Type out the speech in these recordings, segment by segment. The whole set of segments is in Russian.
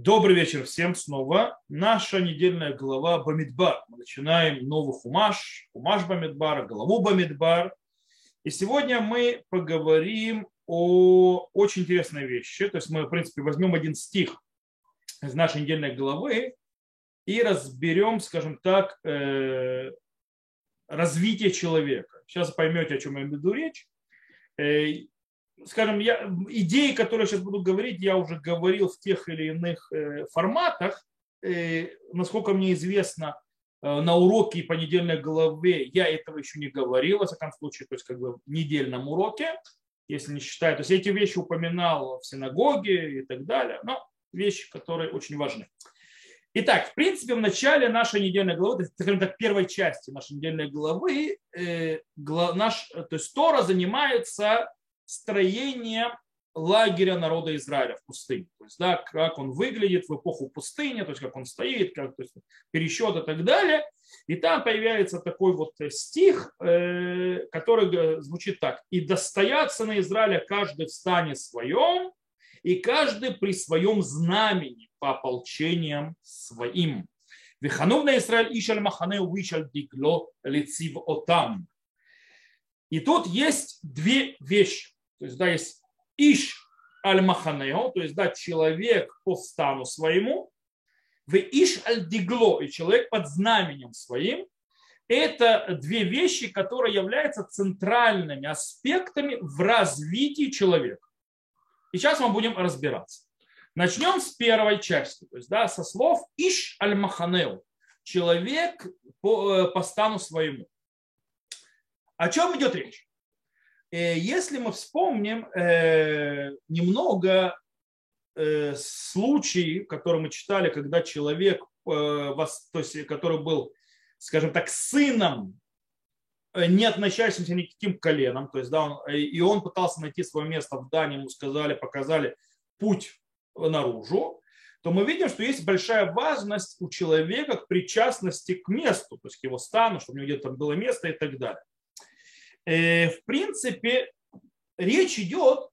Добрый вечер всем снова. Наша недельная глава Бамидбар. Мы начинаем новый хумаш, хумаш Бамидбар, главу Бамидбар. И сегодня мы поговорим о очень интересной вещи. То есть мы, в принципе, возьмем один стих из нашей недельной главы и разберем, скажем так, э, развитие человека. Сейчас поймете, о чем я веду речь. Скажем, я, идеи, которые сейчас буду говорить, я уже говорил в тех или иных э, форматах. Э, насколько мне известно, э, на уроке по недельной главе я этого еще не говорил, во всяком случае, то есть как бы в недельном уроке, если не считаю. То есть эти вещи упоминал в синагоге и так далее, но вещи, которые очень важны. Итак, в принципе, в начале нашей недельной главы, скажем так, первой части нашей недельной главы, э, гла, наш, то есть Тора занимается строение лагеря народа Израиля в пустыне. То есть, да, как он выглядит в эпоху пустыни, то есть как он стоит, как то есть, пересчет и так далее. И там появляется такой вот стих, э, который звучит так. «И достоятся на Израиля каждый в стане своем, и каждый при своем знамени по ополчениям своим. Виханув на Израиль ишаль махане вишаль дигло лицив отам». И тут есть две вещи. То есть, да, есть иш аль-маханео, то есть, да, человек по стану своему, в иш аль-дигло, и человек под знаменем своим, это две вещи, которые являются центральными аспектами в развитии человека. И сейчас мы будем разбираться. Начнем с первой части, то есть да, со слов Иш аль-Маханеу, человек по, э, по стану своему. О чем идет речь? Э, если мы вспомним э, немного э, случаи, которые мы читали, когда человек, то есть, который был, скажем так, сыном, не относящимся никаким коленом, то есть, да, он, и он пытался найти свое место в Дании, ему сказали, показали путь наружу, то мы видим, что есть большая важность у человека к причастности к месту, то есть к его стану, чтобы у него где-то было место и так далее. Э, в принципе, речь идет,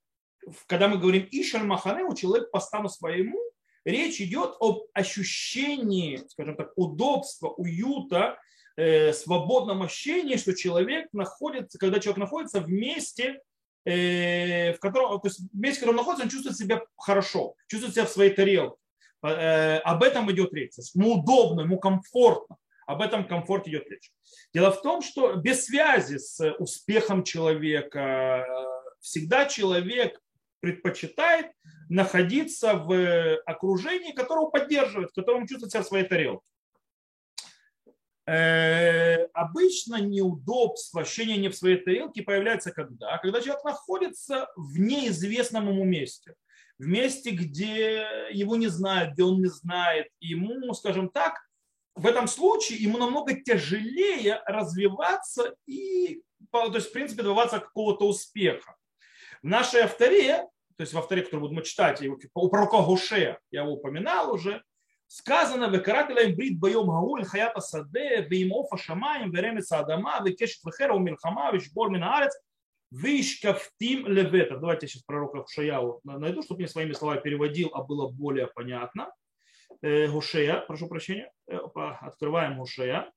когда мы говорим Ишаль Махане, у человека по стану своему, речь идет об ощущении, скажем так, удобства, уюта, э, свободном ощущении, что человек находится, когда человек находится в месте, э, в котором, то есть в месте, в котором находится, он чувствует себя хорошо, чувствует себя в своей тарелке. Об этом идет речь. Ему удобно, ему комфортно. Об этом комфорте идет речь. Дело в том, что без связи с успехом человека всегда человек предпочитает находиться в окружении, которого поддерживает, в котором чувствует себя в своей тарелке. Э, обычно неудобство, ощущение не в своей тарелке появляется когда? Когда человек находится в неизвестном ему месте. В месте, где его не знают, где он не знает. Ему, скажем так, в этом случае ему намного тяжелее развиваться и, то есть, в принципе, добиваться какого-то успеха. В нашей авторе, то есть в авторе, который будем читать, у пророка Гуше, я его упоминал уже, сказано, «Векарателя им брит боем гауль хаята саде, веимофа шамаем, веремеца адама, векешет вехера умилхама, вишбор минаарец, вишкафтим левета». Давайте я сейчас пророка Хушаяу найду, чтобы мне своими словами переводил, а было более понятно. Э, Гушея, прошу прощения, э, открываем Гушея.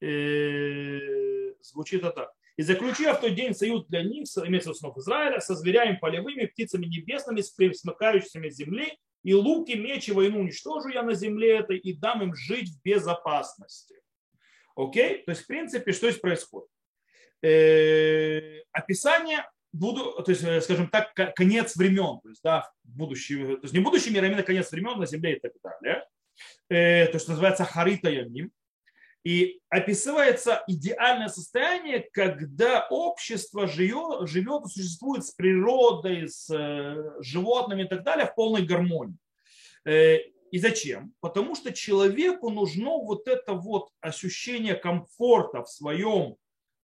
Э, звучит это так. И заключив в тот день союз для них, имеется сынов Израиля, со зверями полевыми, птицами небесными, с присмыкающимися земли, и луки, мечи, войну уничтожу я на земле этой и дам им жить в безопасности. Окей? То есть, в принципе, что здесь происходит? Описание буду, то есть, э, скажем так, конец времен, то есть, да, будущий, то есть не будущий мир, а именно конец времен на Земле и так далее. Э, то, что называется Харита Яним. И описывается идеальное состояние, когда общество живет, живет существует с природой, с э, животными и так далее в полной гармонии. И зачем? Потому что человеку нужно вот это вот ощущение комфорта в своем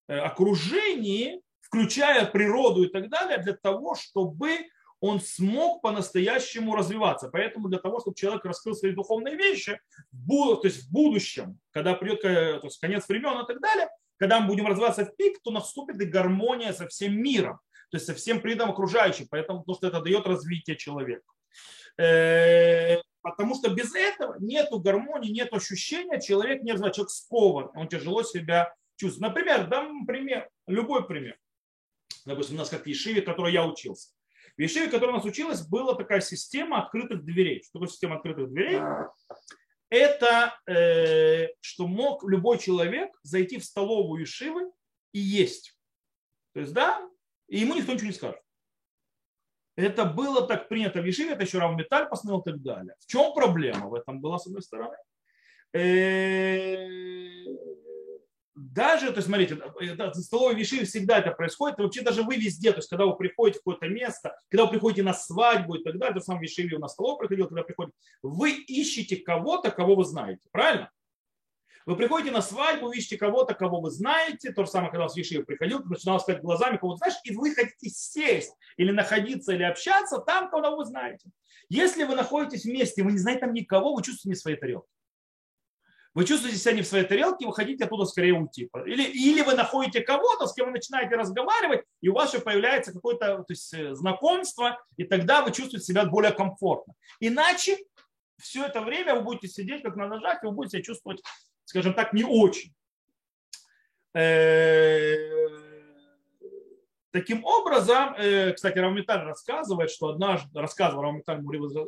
окружении, включая природу и так далее, для того, чтобы он смог по-настоящему развиваться. Поэтому для того, чтобы человек раскрыл свои духовные вещи, то есть в будущем, когда придет то есть конец времен и так далее, когда мы будем развиваться в пик, то наступит и гармония со всем миром, то есть со всем придом окружающим. Поэтому потому что это дает развитие человека. Э, потому что без этого нет гармонии, нет ощущения, человек не знаю, человек скован, он тяжело себя чувствует. Например, дам пример, любой пример. Допустим, у нас как в Ешиве, в которой я учился. В Ешиве, в которой у нас училась, была такая система открытых дверей. Что такое система открытых дверей? Это э, что мог любой человек зайти в столовую Ешивы и есть. То есть, да, и ему никто ничего не скажет. Это было так принято в Ешиве, это еще Равметаль постановил и так далее. В чем проблема в этом была, с одной стороны? Э, даже, то есть, смотрите, в столовой вишиве всегда это происходит, и вообще даже вы везде, то есть, когда вы приходите в какое-то место, когда вы приходите на свадьбу и так далее, то сам вишиве у нас столовой приходил, когда приходит, вы ищете кого-то, кого вы знаете, правильно? Вы приходите на свадьбу, ищете кого-то, кого вы знаете, то же самое, когда у вас Вишив приходил, ты начинал сказать глазами, кого знаешь, и вы хотите сесть или находиться, или общаться там, кого вы знаете. Если вы находитесь вместе, вы не знаете там никого, вы чувствуете не своей тарелки. Вы чувствуете себя не в своей тарелке, вы хотите оттуда скорее уйти. Или, или вы находите кого-то, с кем вы начинаете разговаривать, и у вас уже появляется какое-то то есть, э, знакомство, и тогда вы чувствуете себя более комфортно. Иначе все это время вы будете сидеть как на ножах, и вы будете себя чувствовать скажем так, не очень. Э, таким образом, э, кстати, Равмиталь рассказывает, что однажды, рассказывал Равмиталь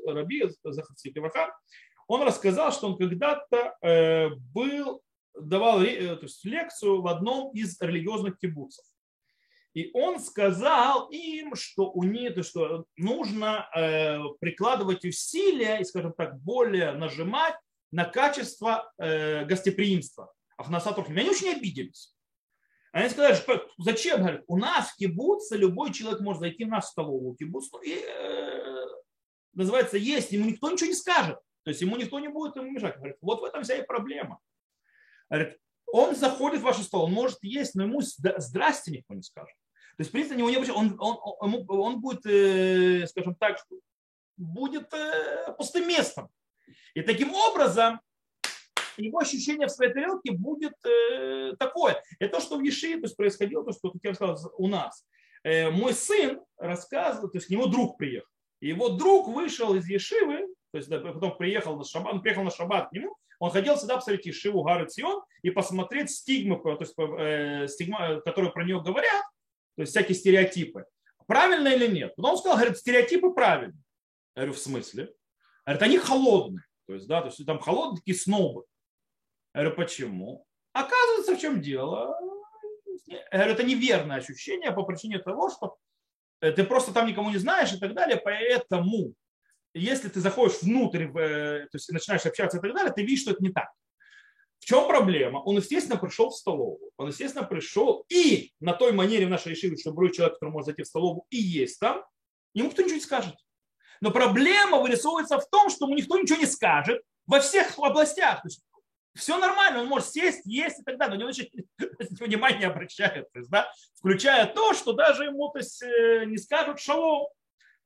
Раби Захарцикиваха, он рассказал, что он когда-то э, был, давал то есть, лекцию в одном из религиозных кибуцев. И он сказал им, что у них, что нужно прикладывать усилия и, скажем так, более нажимать на качество э, гостеприимства. Ахнасатов. Они очень обиделись. Они сказали, что зачем? Говорят, у нас в кибуце любой человек может зайти в нашу столовую кибуц ну, и э, называется есть, ему никто ничего не скажет. То есть ему никто не будет ему мешать. Говорит, вот в этом вся и проблема. Говорит, он заходит в вашу стол, он может есть, но ему здрасте никто не скажет. То есть, в принципе, он, он, он, он будет, э, скажем так, будет э, пустым местом. И таким образом его ощущение в своей тарелке будет э, такое. Это то, что в Ешиве то есть, происходило, то, что, как я сказал, у нас. Мой сын рассказывал, то есть к нему друг приехал. И его друг вышел из Ешивы, то есть да, потом приехал на шаббат, он приехал на шаббат к нему, он хотел всегда посмотреть Ешиву Гары Цион и посмотреть стигмы, то есть, э, стигма, которые про нее говорят, то есть всякие стереотипы. Правильно или нет? Потом он сказал, говорит, стереотипы правильные. Я говорю, в смысле? Говорит, они холодные. То есть, да, то есть там холодные такие снобы. Я говорю, почему? Оказывается, в чем дело? Я говорю, это неверное ощущение по причине того, что ты просто там никому не знаешь и так далее, поэтому если ты заходишь внутрь, э, то есть начинаешь общаться и так далее, ты видишь, что это не так. В чем проблема? Он, естественно, пришел в столовую. Он, естественно, пришел и на той манере в нашей решили, что любой человек, который может зайти в столовую и есть там, ему кто ничего не скажет. Но проблема вырисовывается в том, что ему никто ничего не скажет во всех областях. То есть все нормально, он может сесть, есть и так далее, но него очень внимание не есть, да, включая то, что даже ему то есть, э, не скажут шалом.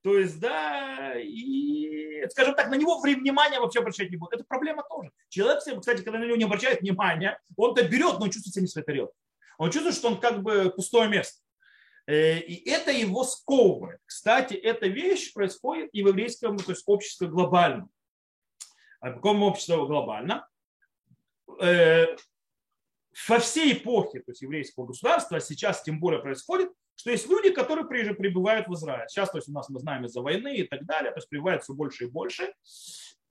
То есть, да, и, скажем так, на него внимание вообще обращать не будут. Это проблема тоже. Человек, кстати, когда на него не обращает внимания, он-то берет, но чувствует себя не своей тарелкой. Он чувствует, что он как бы пустое место. Э, и это его сковывает. Кстати, эта вещь происходит и в еврейском то есть обществе глобально. А в каком обществе глобально? Э, во всей эпохе то есть еврейского государства, а сейчас тем более происходит, что есть люди, которые прибывают в Израиль. Сейчас, то есть у нас мы знаем из-за войны и так далее, то есть прибывают все больше и больше.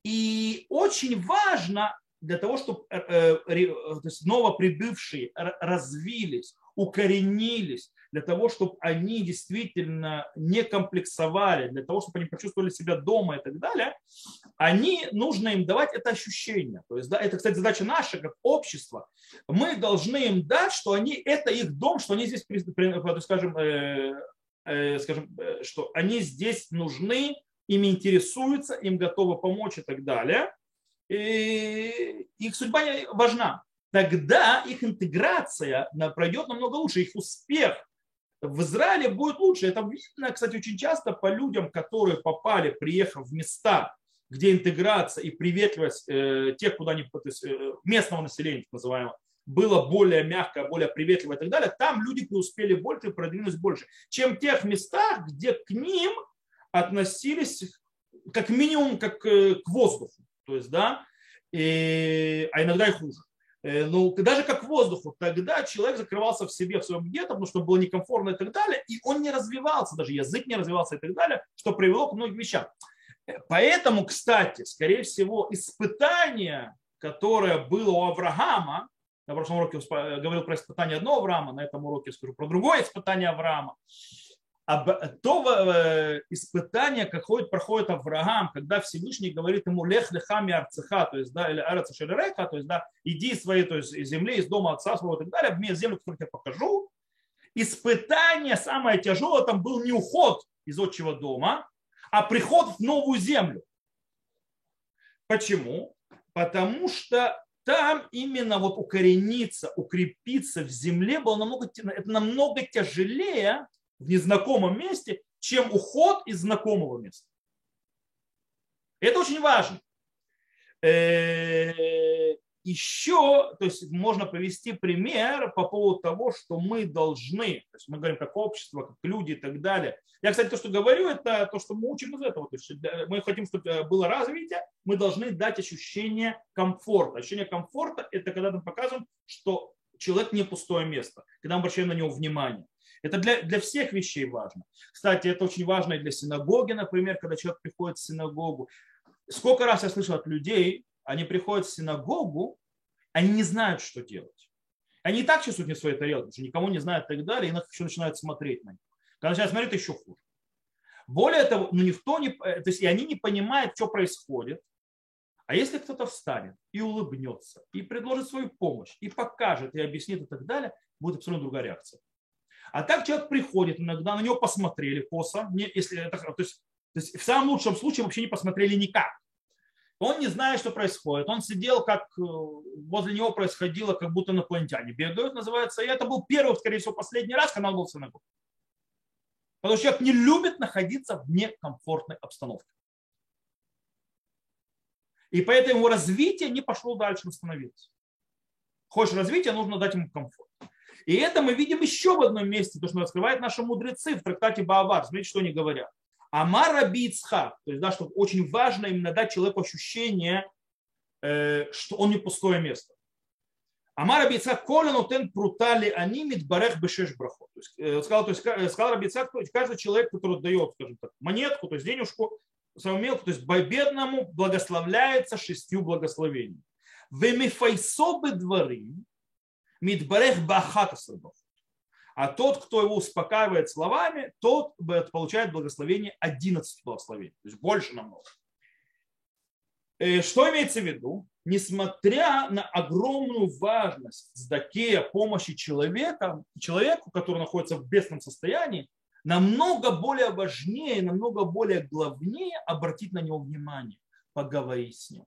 И очень важно для того, чтобы э, то есть новоприбывшие развились, укоренились, для того, чтобы они действительно не комплексовали, для того, чтобы они почувствовали себя дома и так далее, они, нужно им давать это ощущение. То есть, да, это, кстати, задача наша, как общества. Мы должны им дать, что они, это их дом, что они здесь, скажем, э, э, скажем, э, что они здесь нужны, ими интересуются, им готовы помочь и так далее. И их судьба важна тогда их интеграция пройдет намного лучше, их успех в Израиле будет лучше. Это видно, кстати, очень часто по людям, которые попали, приехав в места, где интеграция и приветливость э, тех, куда они, то есть, э, местного населения, так называемого, было более мягкое, более приветливое и так далее, там люди преуспели больше и продвинулись больше, чем в тех местах, где к ним относились как минимум как э, к воздуху. То есть, да, и, а иногда и хуже. Э, ну, даже как воздуху, тогда человек закрывался в себе, в своем гетто, потому что было некомфортно и так далее, и он не развивался, даже язык не развивался и так далее, что привело к многим вещам. Поэтому, кстати, скорее всего, испытание, которое было у Авраама, на прошлом уроке говорил про испытание одного Авраама, на этом уроке скажу про другое испытание Авраама, то э, испытание, какое проходит Авраам, когда Всевышний говорит ему лех лехами арцеха, то есть, да, или араца шеререка, то есть, да, иди из своей, то есть, земли, из дома отца своего и так далее, в землю, которую я покажу. Испытание самое тяжелое там был не уход из отчего дома, а приход в новую землю. Почему? Потому что там именно вот укорениться, укрепиться в земле было намного, это намного тяжелее, в незнакомом месте, чем уход из знакомого места. Это очень важно. Э, Еще, то есть можно привести пример по поводу того, что мы должны, то есть мы говорим как общество, как люди и так далее. Я, кстати, то, что говорю, это то, что мы учим из этого. То есть мы хотим, чтобы было развитие, мы должны дать ощущение комфорта. Ощущение комфорта – это когда мы показываем, что человек не пустое место, когда мы обращаем на него внимание. Это для, для всех вещей важно. Кстати, это очень важно и для синагоги, например, когда человек приходит в синагогу. Сколько раз я слышал от людей, они приходят в синагогу, они не знают, что делать. Они и так чувствуют не своей тарелки, потому что никому не знают и так далее, и их еще начинают смотреть на них. Когда начинают смотреть, еще хуже. Более того, ну никто не, то есть и они не понимают, что происходит. А если кто-то встанет и улыбнется, и предложит свою помощь, и покажет, и объяснит и так далее, будет абсолютно другая реакция. А так человек приходит, иногда на него посмотрели косо, не, если это, то, есть, то есть в самом лучшем случае вообще не посмотрели никак. Он не знает, что происходит. Он сидел, как э, возле него происходило, как будто инопланетяне бегают, называется. И это был первый, скорее всего, последний раз, когда он был в синагоге. Потому что человек не любит находиться в некомфортной обстановке. И поэтому его развитие не пошло дальше восстановиться. Хочешь развития, нужно дать ему комфорт. И это мы видим еще в одном месте, то, что раскрывают наши мудрецы в трактате Баавар. Смотрите, что они говорят. Амар Раби то есть, да, что очень важно именно дать человеку ощущение, э, что он не пустое место. Амар Раби Ицхак, коля нотен прутали они мидбарех бешеш брахот. То есть, э, сказал, то есть, сказал Раби Ицхак, каждый человек, который дает, скажем так, монетку, то есть денежку, мелку, то есть бедному благословляется шестью благословениями. Вемифайсобы дворы, Мидбарех Бахата А тот, кто его успокаивает словами, тот получает благословение 11 благословений. То есть больше намного. Э, что имеется в виду? Несмотря на огромную важность сдакея помощи человека, человеку, который находится в бедственном состоянии, намного более важнее, намного более главнее обратить на него внимание, поговорить с ним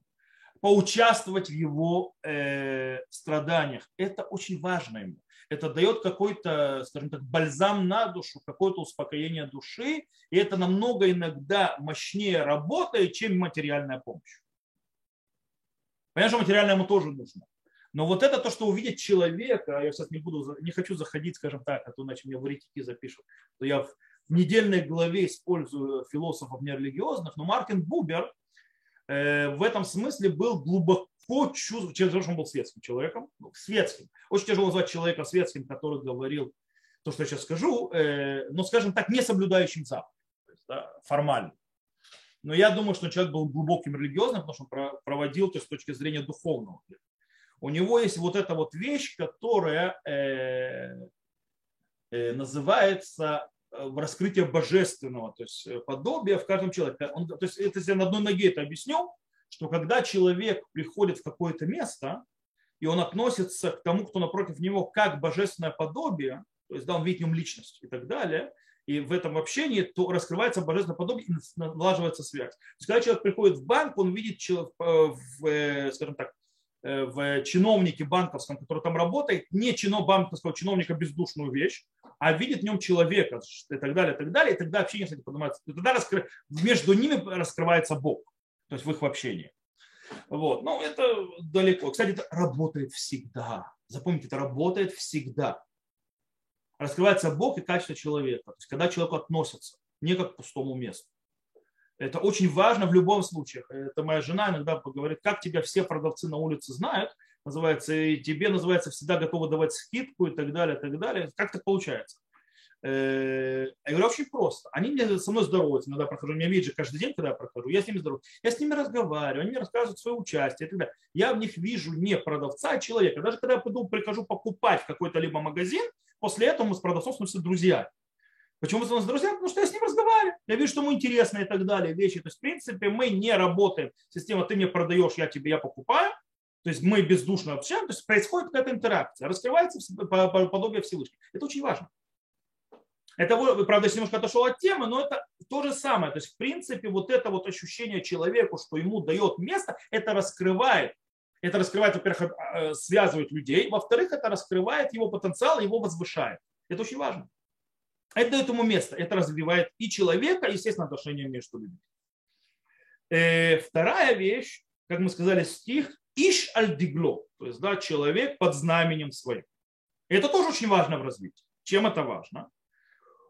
поучаствовать в его э, страданиях. Это очень важно ему. Это дает какой-то, скажем так, бальзам на душу, какое-то успокоение души, и это намного иногда мощнее работает, чем материальная помощь. Понятно, что материальная ему тоже нужно. Но вот это то, что увидеть человека, я сейчас не буду, не хочу заходить, скажем так, а то иначе мне в еретики запишут, то я в недельной главе использую философов нерелигиозных, но Мартин Бубер, в этом смысле был глубоко то, что он был светским человеком, ну, светским. Очень тяжело назвать человека светским, который говорил то, что я сейчас скажу, э, но, скажем так, не соблюдающим заповедь, да, формально. Но я думаю, что человек был глубоким религиозным, потому что он проводил то есть, с точки зрения духовного. У него есть вот эта вот вещь, которая э, называется Э, раскрытие божественного, то есть э, подобия в каждом человеке. Он, то есть это я на одной ноге это объясню, что когда человек приходит в какое-то место, и он относится к тому, кто напротив него, как божественное подобие, то есть да, он видит в нем личность и так далее, и в этом общении то раскрывается божественное подобие и налаживается связь. То есть, когда человек приходит в банк, он видит, в, скажем так, Э, в чиновнике банковском, который там работает, не чино банковского чиновника бездушную вещь, а видит в нем человека и так далее, и так далее, и тогда общение, кстати, поднимается. И тогда раскры... между ними раскрывается Бог, то есть в их общении. Вот. Ну, это далеко. Кстати, это работает всегда. Запомните, это работает всегда. Раскрывается Бог и качество человека. То есть, когда человек относится не как к пустому месту. Это очень важно в любом случае. Это моя жена иногда говорит, как тебя все продавцы на улице знают, называется, и тебе называется всегда готовы давать скидку и так далее, и так далее. Как так получается? Э, я говорю, очень просто. Они мне со мной здороваются, иногда прохожу, меня видят же каждый день, когда я прохожу, я с ними здороваюсь. Я с ними разговариваю, они мне рассказывают свое участие далее. Я в них вижу не продавца, а человека. Даже когда я приду, прихожу покупать в какой-то либо магазин, после этого мы с продавцом становимся друзья. Почему мы становимся друзьями? Потому что я с ним разговариваю. Я вижу, что ему интересно и так далее, вещи. То есть, в принципе, мы не работаем. Система, ты мне продаешь, я тебе, я покупаю. То есть мы бездушно общаемся, то есть происходит какая-то интеракция, раскрывается подобие Всевышнего. Это очень важно. Это, правда, немножко отошел от темы, но это то же самое. То есть, в принципе, вот это вот ощущение человеку, что ему дает место, это раскрывает. Это раскрывает, во-первых, э, связывает людей, во-вторых, это раскрывает его потенциал, его возвышает. Это очень важно. Это дает ему место. Это развивает и человека, и, естественно, отношения между людьми. Э, вторая вещь, как мы сказали, стих Иш аль-дигло, то есть да, человек под знаменем своим. И это тоже очень важно в развитии. Чем это важно?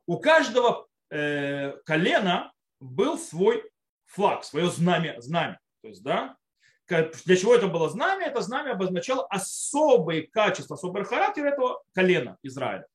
У каждого э, колена был свой флаг, свое знамя, знамя. То есть, да, для чего это было знамя? Это знамя обозначало особые качества, особый характер этого колена Израиля.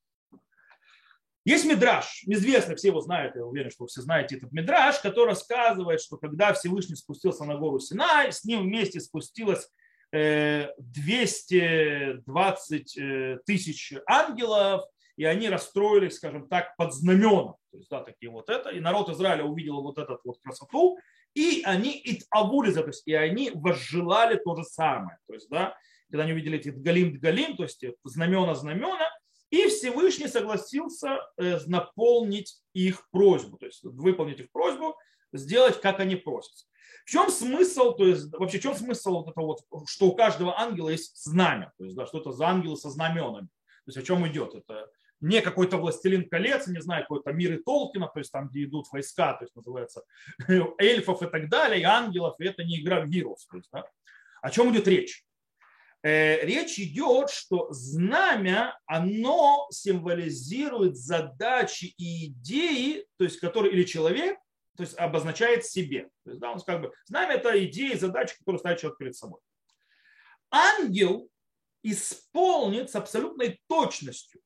Есть мидраж, известный, все его знают, я уверен, что вы все знаете этот мидраж, который рассказывает, что когда Всевышний спустился на гору Синай, с ним вместе спустилось 220 э, э, тысяч ангелов, и они расстроились, скажем так, под знаменом. То есть, да, такие вот это. И народ Израиля увидел вот эту вот красоту, и они и авули, то есть, и они возжелали то же самое. То есть, да, когда они увидели эти галим галим, то есть знамена знамена, и Всевышний согласился э, наполнить их просьбу, то есть выполнить их просьбу, сделать, как они просят. В чем смысл, то есть вообще в чем смысл вот этого вот, что у каждого ангела есть знамя, то есть да, что это за ангелы со знаменами, то есть о чем идет, это не какой-то властелин колец, не знаю, какой-то мир и Толкина, то есть там, где идут войска, то есть называется эльфов и так далее, и ангелов, и это не игра в Heroes. То есть, да. О чем идет речь? Э, речь идет, что знамя, оно символизирует задачи и идеи, то есть которые или человек, то есть обозначает себе. То есть, да, он как бы, знамя это идеи, задачи, которые ставит человек перед собой. Ангел исполнит с абсолютной точностью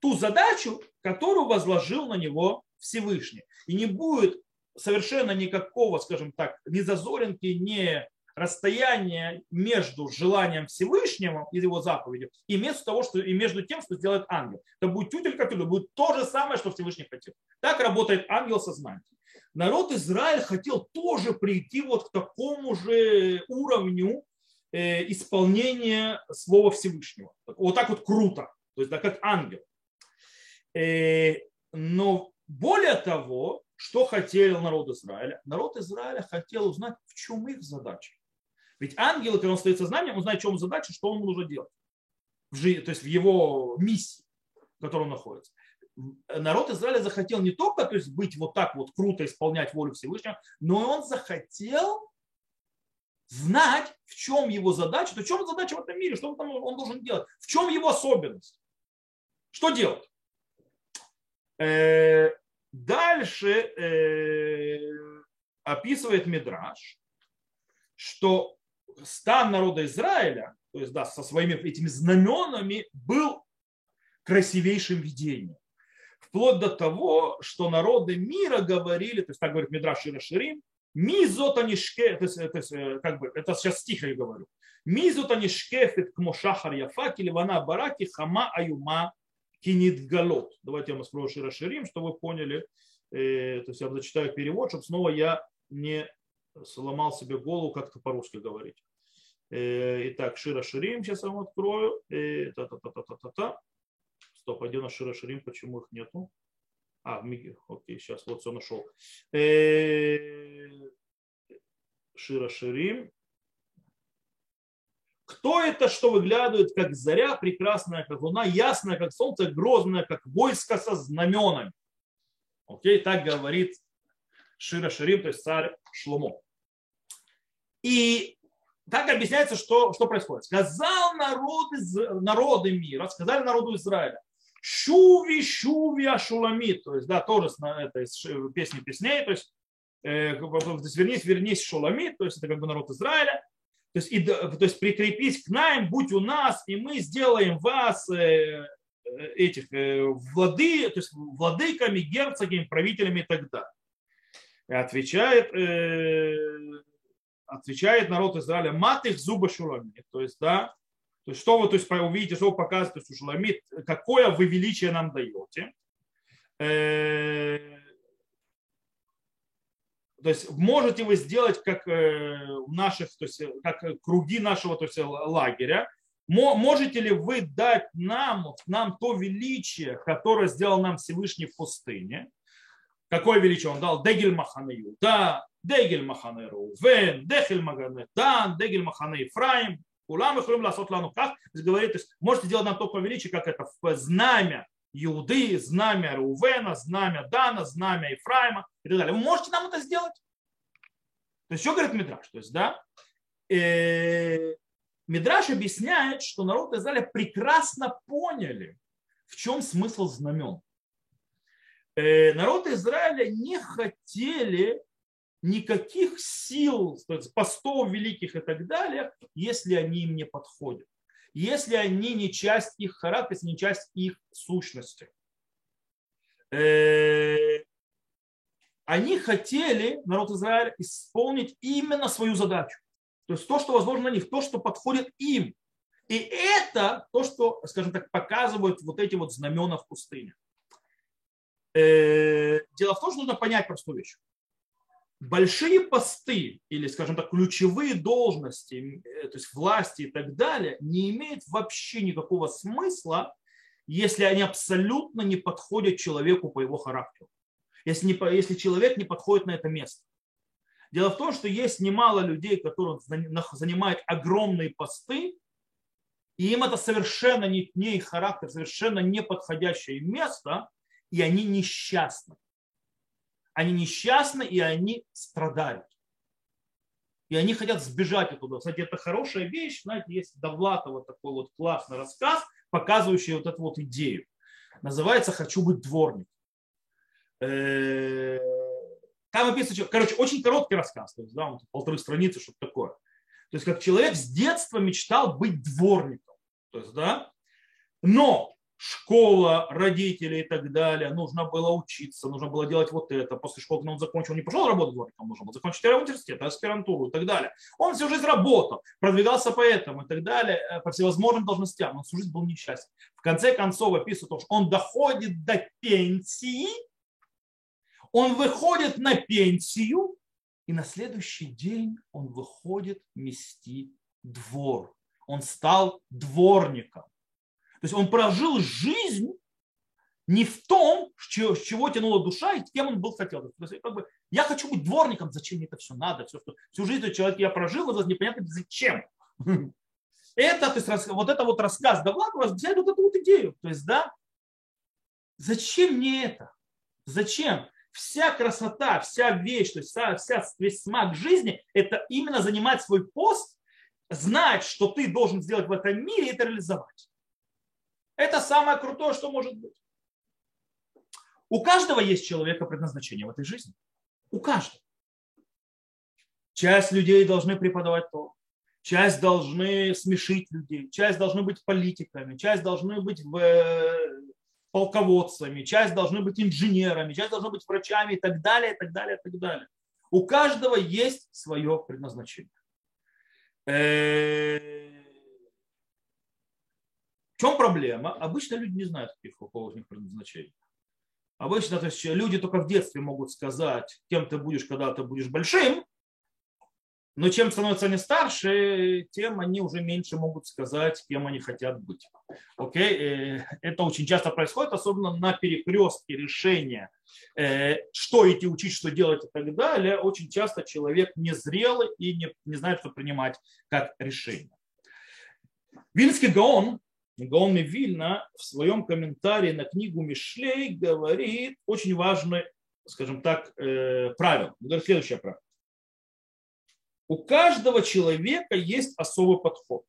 ту задачу, которую возложил на него Всевышний. И не будет совершенно никакого, скажем так, ни зазоринки, ни расстояние между желанием Всевышнего и его заповедью и между, того, что, и между тем, что сделает ангел. Это будет тютелька тюль, будет то же самое, что Всевышний хотел. Так работает ангел сознанием. Народ Израиль хотел тоже прийти вот к такому же уровню э, исполнения слова Всевышнего. Вот так вот круто. То есть да, как ангел. Э, но более того, что хотел народ Израиля? Народ Израиля хотел узнать, в чем их задача. Ведь ангел, когда он стоит сознанием, он знает, чем задача, что он нужно делать. В жизни, то есть в его миссии, в которой он находится. Народ Израиля захотел не только то есть, быть вот так вот круто исполнять волю Всевышнего, но и он захотел знать, в чем его задача, то в чем задача в этом мире, что он, он должен делать, в чем его особенность. Что делать? Э, дальше э, описывает Мидраш, что стан народа Израиля, то есть да, со своими этими знаменами, был красивейшим видением. Вплоть до того, что народы мира говорили, то есть так говорит Мидраш Ширим, Мизотанишке, то есть, то есть, э, как бы, это сейчас стих я говорю. Мизотанишкефет к мошахар яфа, ливана бараки, хама аюма кинит галот. Давайте я вам скажу Шира Ширим, чтобы вы поняли. Э, то есть я зачитаю перевод, чтобы снова я не сломал себе голову, как-то по-русски говорить. Э, итак, Шира Ширим, сейчас я вам открою. Э, та-та-та-та-та-та. Стоп, а где на Шира Ширим, почему их нету? А, Миги, окей, сейчас вот все нашел. Э, Шира Ширим. Кто это, что выглядывает, как заря, прекрасная, как луна, ясная, как солнце, грозная, как войско со знаменами? Окей, так говорит Шира Ширим, то есть царь Шломо. И так объясняется, что, что происходит. Сказал народ народы мира, сказали народу Израиля, Шуви, Шуви, Ашулами, то есть, да, тоже это из песни песней, то есть, э, вернись, вернись Шоламит, то есть это как бы народ Израиля, то есть, и, то есть прикрепись к нам, будь у нас, и мы сделаем вас э, этих влады, то есть владыками, герцогами, правителями и так далее. Отвечает, отвечает народ Израиля, мат их зубы шуламит. То есть, да, то есть, что вы то есть, увидите, что вы показываете, то есть, шуламит, какое вы величие нам даете. Э, то есть можете вы сделать как э, наших, то есть как круги нашего то есть, лагеря, можете ли вы дать нам, нам то величие, которое сделал нам Всевышний в пустыне? Какое величие он дал? Дегель Маханею, да, Дегель Махане Рувен, Дехель Магане Дан, Дегель Махане Ифраим, Улам Ихрим Ласот Лану Как, говорит, можете делать нам такое величие, как это знамя Иуды, знамя Рувена, знамя Дана, знамя Ифраима и так далее. Вы можете нам это сделать? То есть, что говорит Мидраш? То есть, да, э, Мидраш объясняет, что народ Израиля прекрасно поняли, в чем смысл знамен. Э, народ Израиля не хотели никаких сил, постов великих и так далее, если они им не подходят. Если они не часть их характера, если не часть их сущности. Э, они хотели, народ Израиля, исполнить именно свою задачу. То есть то, что возможно на них, то, что подходит им. И это то, что, скажем так, показывают вот эти вот знамена в пустыне. Э, дело в том, что нужно понять простую вещь большие посты или, скажем так, ключевые должности, э, то есть власти и так далее, не имеют вообще никакого смысла, если они абсолютно не подходят человеку по его характеру. Если, не, если человек не подходит на это место. Дело в том, что есть немало людей, которые занимают огромные посты, и им это совершенно не, не их характер, совершенно не подходящее место, и они несчастны они несчастны и они страдают. И они хотят сбежать оттуда. Кстати, это хорошая вещь. Знаете, есть Довлатова такой вот классный рассказ, показывающий вот эту вот идею. Называется «Хочу быть дворником». Э, там описано, короче, очень короткий рассказ, то есть, да, полторы страницы, что-то такое. То есть, как человек с детства мечтал быть дворником. То есть, да, но школа, родители и так далее, нужно было учиться, нужно было делать вот это. После школы он закончил, он не пошел работать дворником, нужно было закончить университет, аспирантуру и так далее. Он всю жизнь работал, продвигался по этому и так далее, э, по всевозможным должностям, он всю жизнь был несчастен. В конце концов описывает, что он доходит до пенсии, он выходит на пенсию, и на следующий день он выходит мести двор. Он стал дворником. То есть он прожил жизнь не в том, с чего тянула душа и кем он был хотел. То есть, как бы, я хочу быть дворником, зачем мне это все надо? Все, что, всю жизнь человек я прожил, вот непонятно зачем. Это, то есть, вот это вот рассказ Довлатова взяли вот эту вот идею. То есть, да, зачем мне это? Зачем? Вся красота, вся вещь, то есть вся, весь смак жизни, это именно занимать свой пост, знать, что ты должен сделать в этом мире и это реализовать. Это самое крутое, что может быть. У каждого есть человека предназначение в этой жизни. У каждого. Часть людей должны преподавать то, часть должны смешить людей, часть должны быть политиками, часть должны быть э, полководцами, часть должны быть инженерами, часть должны быть врачами и так далее, и так далее, и так далее. У каждого есть свое предназначение. В чем проблема? Обычно люди не знают, какого у них предназначения. Обычно то есть, люди только в детстве могут сказать, кем ты будешь, когда ты будешь большим, но чем становятся они старше, тем они уже меньше могут сказать, кем они хотят быть. Окей? Э, это очень часто происходит, особенно на перекрестке решения, э, что идти учить, что делать и так далее. Очень часто человек незрелый и не, не знает, что принимать как решение. Вильский Гаон Гаон Вильна в своем комментарии на книгу Мишлей говорит очень важное, скажем так, э, правило. Он говорит следующее правило. У каждого человека есть особый подход.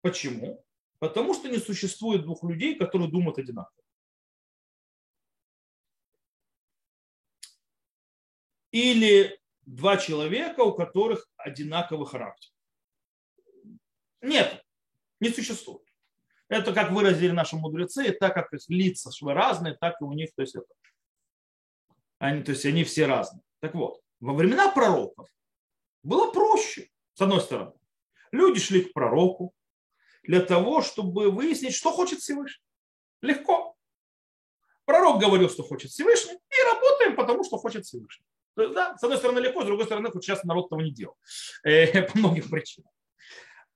Почему? Потому что не существует двух людей, которые думают одинаково. или два человека, у которых одинаковый характер. Нет, не существует. Это, как выразили наши мудрецы, так как их лица разные, так и у них, то есть, это, они, то есть они все разные. Так вот, во времена пророков было проще, с одной стороны. Люди шли к пророку для того, чтобы выяснить, что хочет Всевышний. Легко. Пророк говорил, что хочет Всевышний, и работаем потому, что хочет Всевышний. То есть, да, с одной стороны легко, с другой стороны, хоть сейчас народ этого не делал. Э, по многим причинам.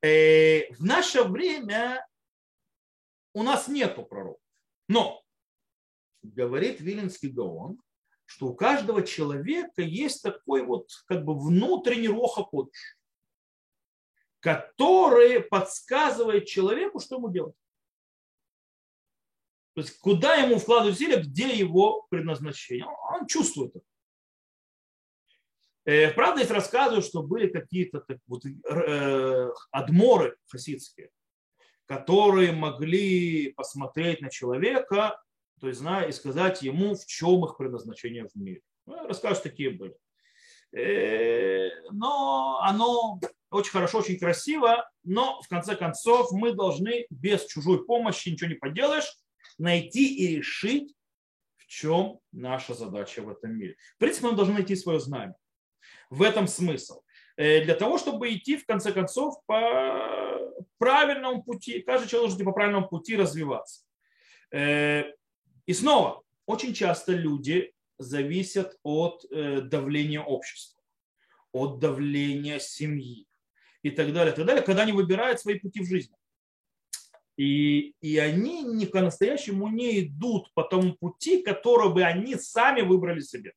Э, в наше время у нас нету пророков. Но говорит Виленский Гаон, что у каждого человека есть такой вот как бы внутренний роха кодыш, который подсказывает человеку, что ему делать. То есть куда ему вкладывать усилия, где его предназначение. Он чувствует это. Э, правда, есть рассказывают, что были какие-то вот, э, адморы хасидские, которые могли посмотреть на человека, то есть, зная, и сказать ему, в чем их предназначение в мире. Ну, расскажут, такие были. Э, но оно очень хорошо, очень красиво, но в конце концов мы должны без чужой помощи, ничего не поделаешь, найти и решить, в чем наша задача в этом мире. В принципе, мы должны найти свое знание. В этом смысл. Э, для того, чтобы идти, в конце концов, по правильному пути, каждый человек должен идти по правильному пути развиваться. Э, и снова, очень часто люди зависят от э, давления общества, от давления семьи и так далее, и так далее, когда они выбирают свои пути в жизни. И, и они не по-настоящему не идут по тому пути, который бы они сами выбрали себе.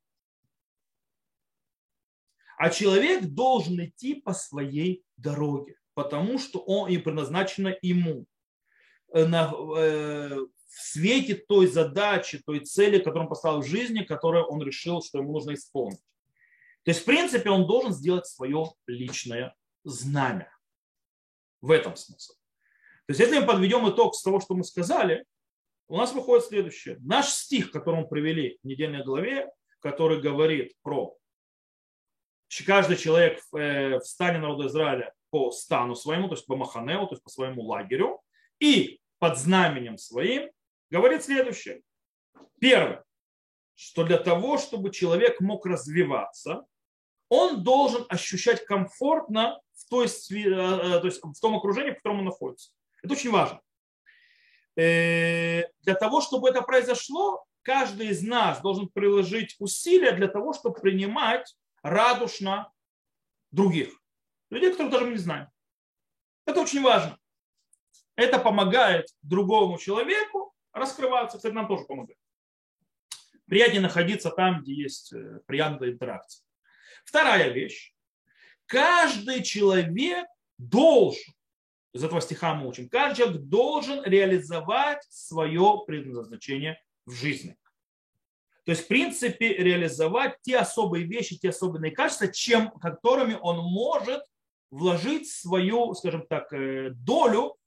А человек должен идти по своей дороге, потому что он и предназначено ему э, на, э, в свете той задачи, той цели, которую он поставил в жизни, которую он решил, что ему нужно исполнить. То есть, в принципе, он должен сделать свое личное знамя. В этом смысл. То есть, если мы подведем итог с того, что мы сказали, у нас выходит следующее. Наш стих, который мы привели в недельной главе, который говорит про каждый человек э, в стане народа Израиля по стану своему, то есть по Маханеу, то есть по своему лагерю, и под знаменем своим, говорит следующее. Первое, что для того, чтобы человек мог развиваться, он должен ощущать комфортно в, той, э, э, то есть в том окружении, в котором он находится. Это очень важно. Э, для того, чтобы это произошло, каждый из нас должен приложить усилия для того, чтобы принимать радушно других. Людей, которых даже мы не знаем. Это очень важно. Это помогает другому человеку раскрываться. Кстати, нам тоже помогает. Приятнее находиться там, где есть э, приятная интеракция. Вторая вещь. Каждый человек должен из этого стиха мы учим. Каждый человек должен реализовать свое предназначение в жизни. То есть, в принципе, реализовать те особые вещи, те особенные качества, чем, которыми он может вложить свою, скажем так, э, долю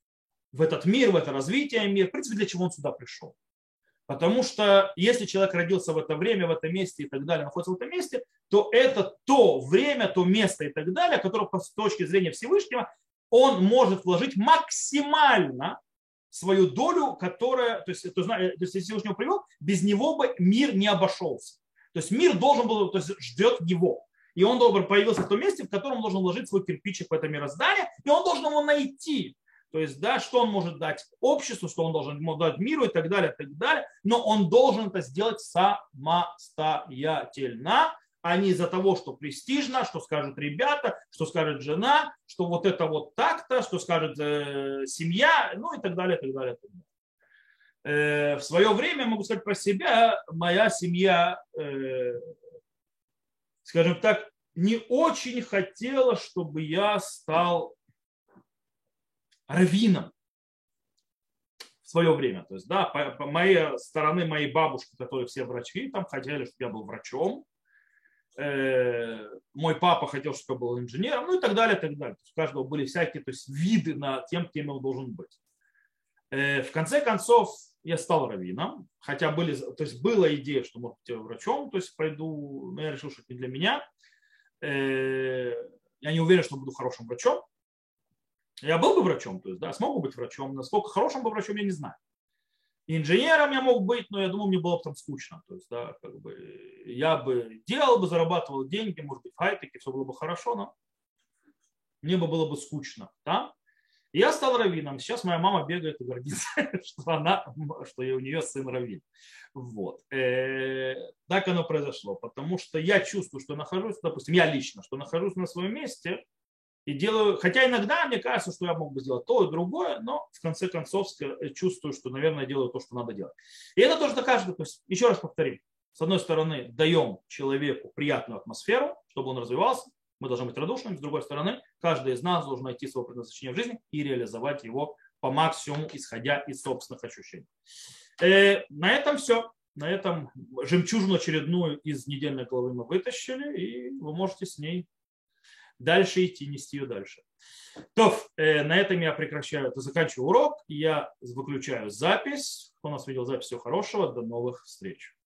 в этот мир, в это развитие мира. В принципе, для чего он сюда пришел. Потому что если человек родился в это время, в этом месте и так далее, находится в этом месте, то это то время, то место и так далее, которое с точки зрения Всевышнего он может вложить максимально свою долю, которая, то есть, то, то есть если Всевышний привел, без него бы мир не обошелся. То есть мир должен был, то есть ждет его. И он должен появился в том месте, в котором он должен вложить свой кирпичик в это мироздание, и он должен его найти. То есть, да, что он может дать обществу, что он должен дать миру и так далее, и так далее. Но он должен это сделать самостоятельно, а не из-за того, что престижно, что скажут ребята, что скажет жена, что вот это вот так-то, что скажет э, семья, ну и так далее, и так далее. И так далее. Э, в свое время, могу сказать про себя, моя семья, э, скажем так, не очень хотела, чтобы я стал раввином в свое время. То есть, да, по, по моей стороны, мои бабушки, которые все врачи, там хотели, чтобы я был врачом. Э, мой папа хотел, чтобы я был инженером, ну и так далее, и так далее. То есть у каждого были всякие то есть, виды на тем, кем он должен быть. Э, в конце концов, я стал раввином, хотя были, то есть была идея, что может быть врачом, то есть пойду, но я решил, что это не для меня. Э, я не уверен, что буду хорошим врачом. Я был бы врачом, то есть, да, смогу быть врачом, насколько хорошим бы врачом, я не знаю. Инженером я мог быть, но я думаю, мне было бы там скучно. То есть, да, как бы я бы делал бы, зарабатывал деньги, может быть, в хай-теке, все было бы хорошо, но мне бы было бы скучно. Да? Я стал раввином. Сейчас моя мама бегает и гордится, что, она, что у нее сын раввин. Вот. Э, так оно произошло, потому что я чувствую, что нахожусь, допустим, я лично, что нахожусь на своем месте и делаю, хотя иногда мне кажется, что я мог бы сделать то и другое, но в конце концов чувствую, что, наверное, делаю то, что надо делать. И это тоже доказывает, то есть, еще раз повторим, с одной стороны, даем человеку приятную атмосферу, чтобы он развивался, мы должны быть радушными, с другой стороны, каждый из нас должен найти свое предназначение в жизни и реализовать его по максимуму, исходя из собственных ощущений. Э, на этом все. На этом жемчужину очередную из недельной главы мы вытащили, и вы можете с ней дальше идти, нести ее дальше. То, э, на этом я прекращаю, заканчиваю урок, я выключаю запись. Кто нас видел запись, всего хорошего, до новых встреч.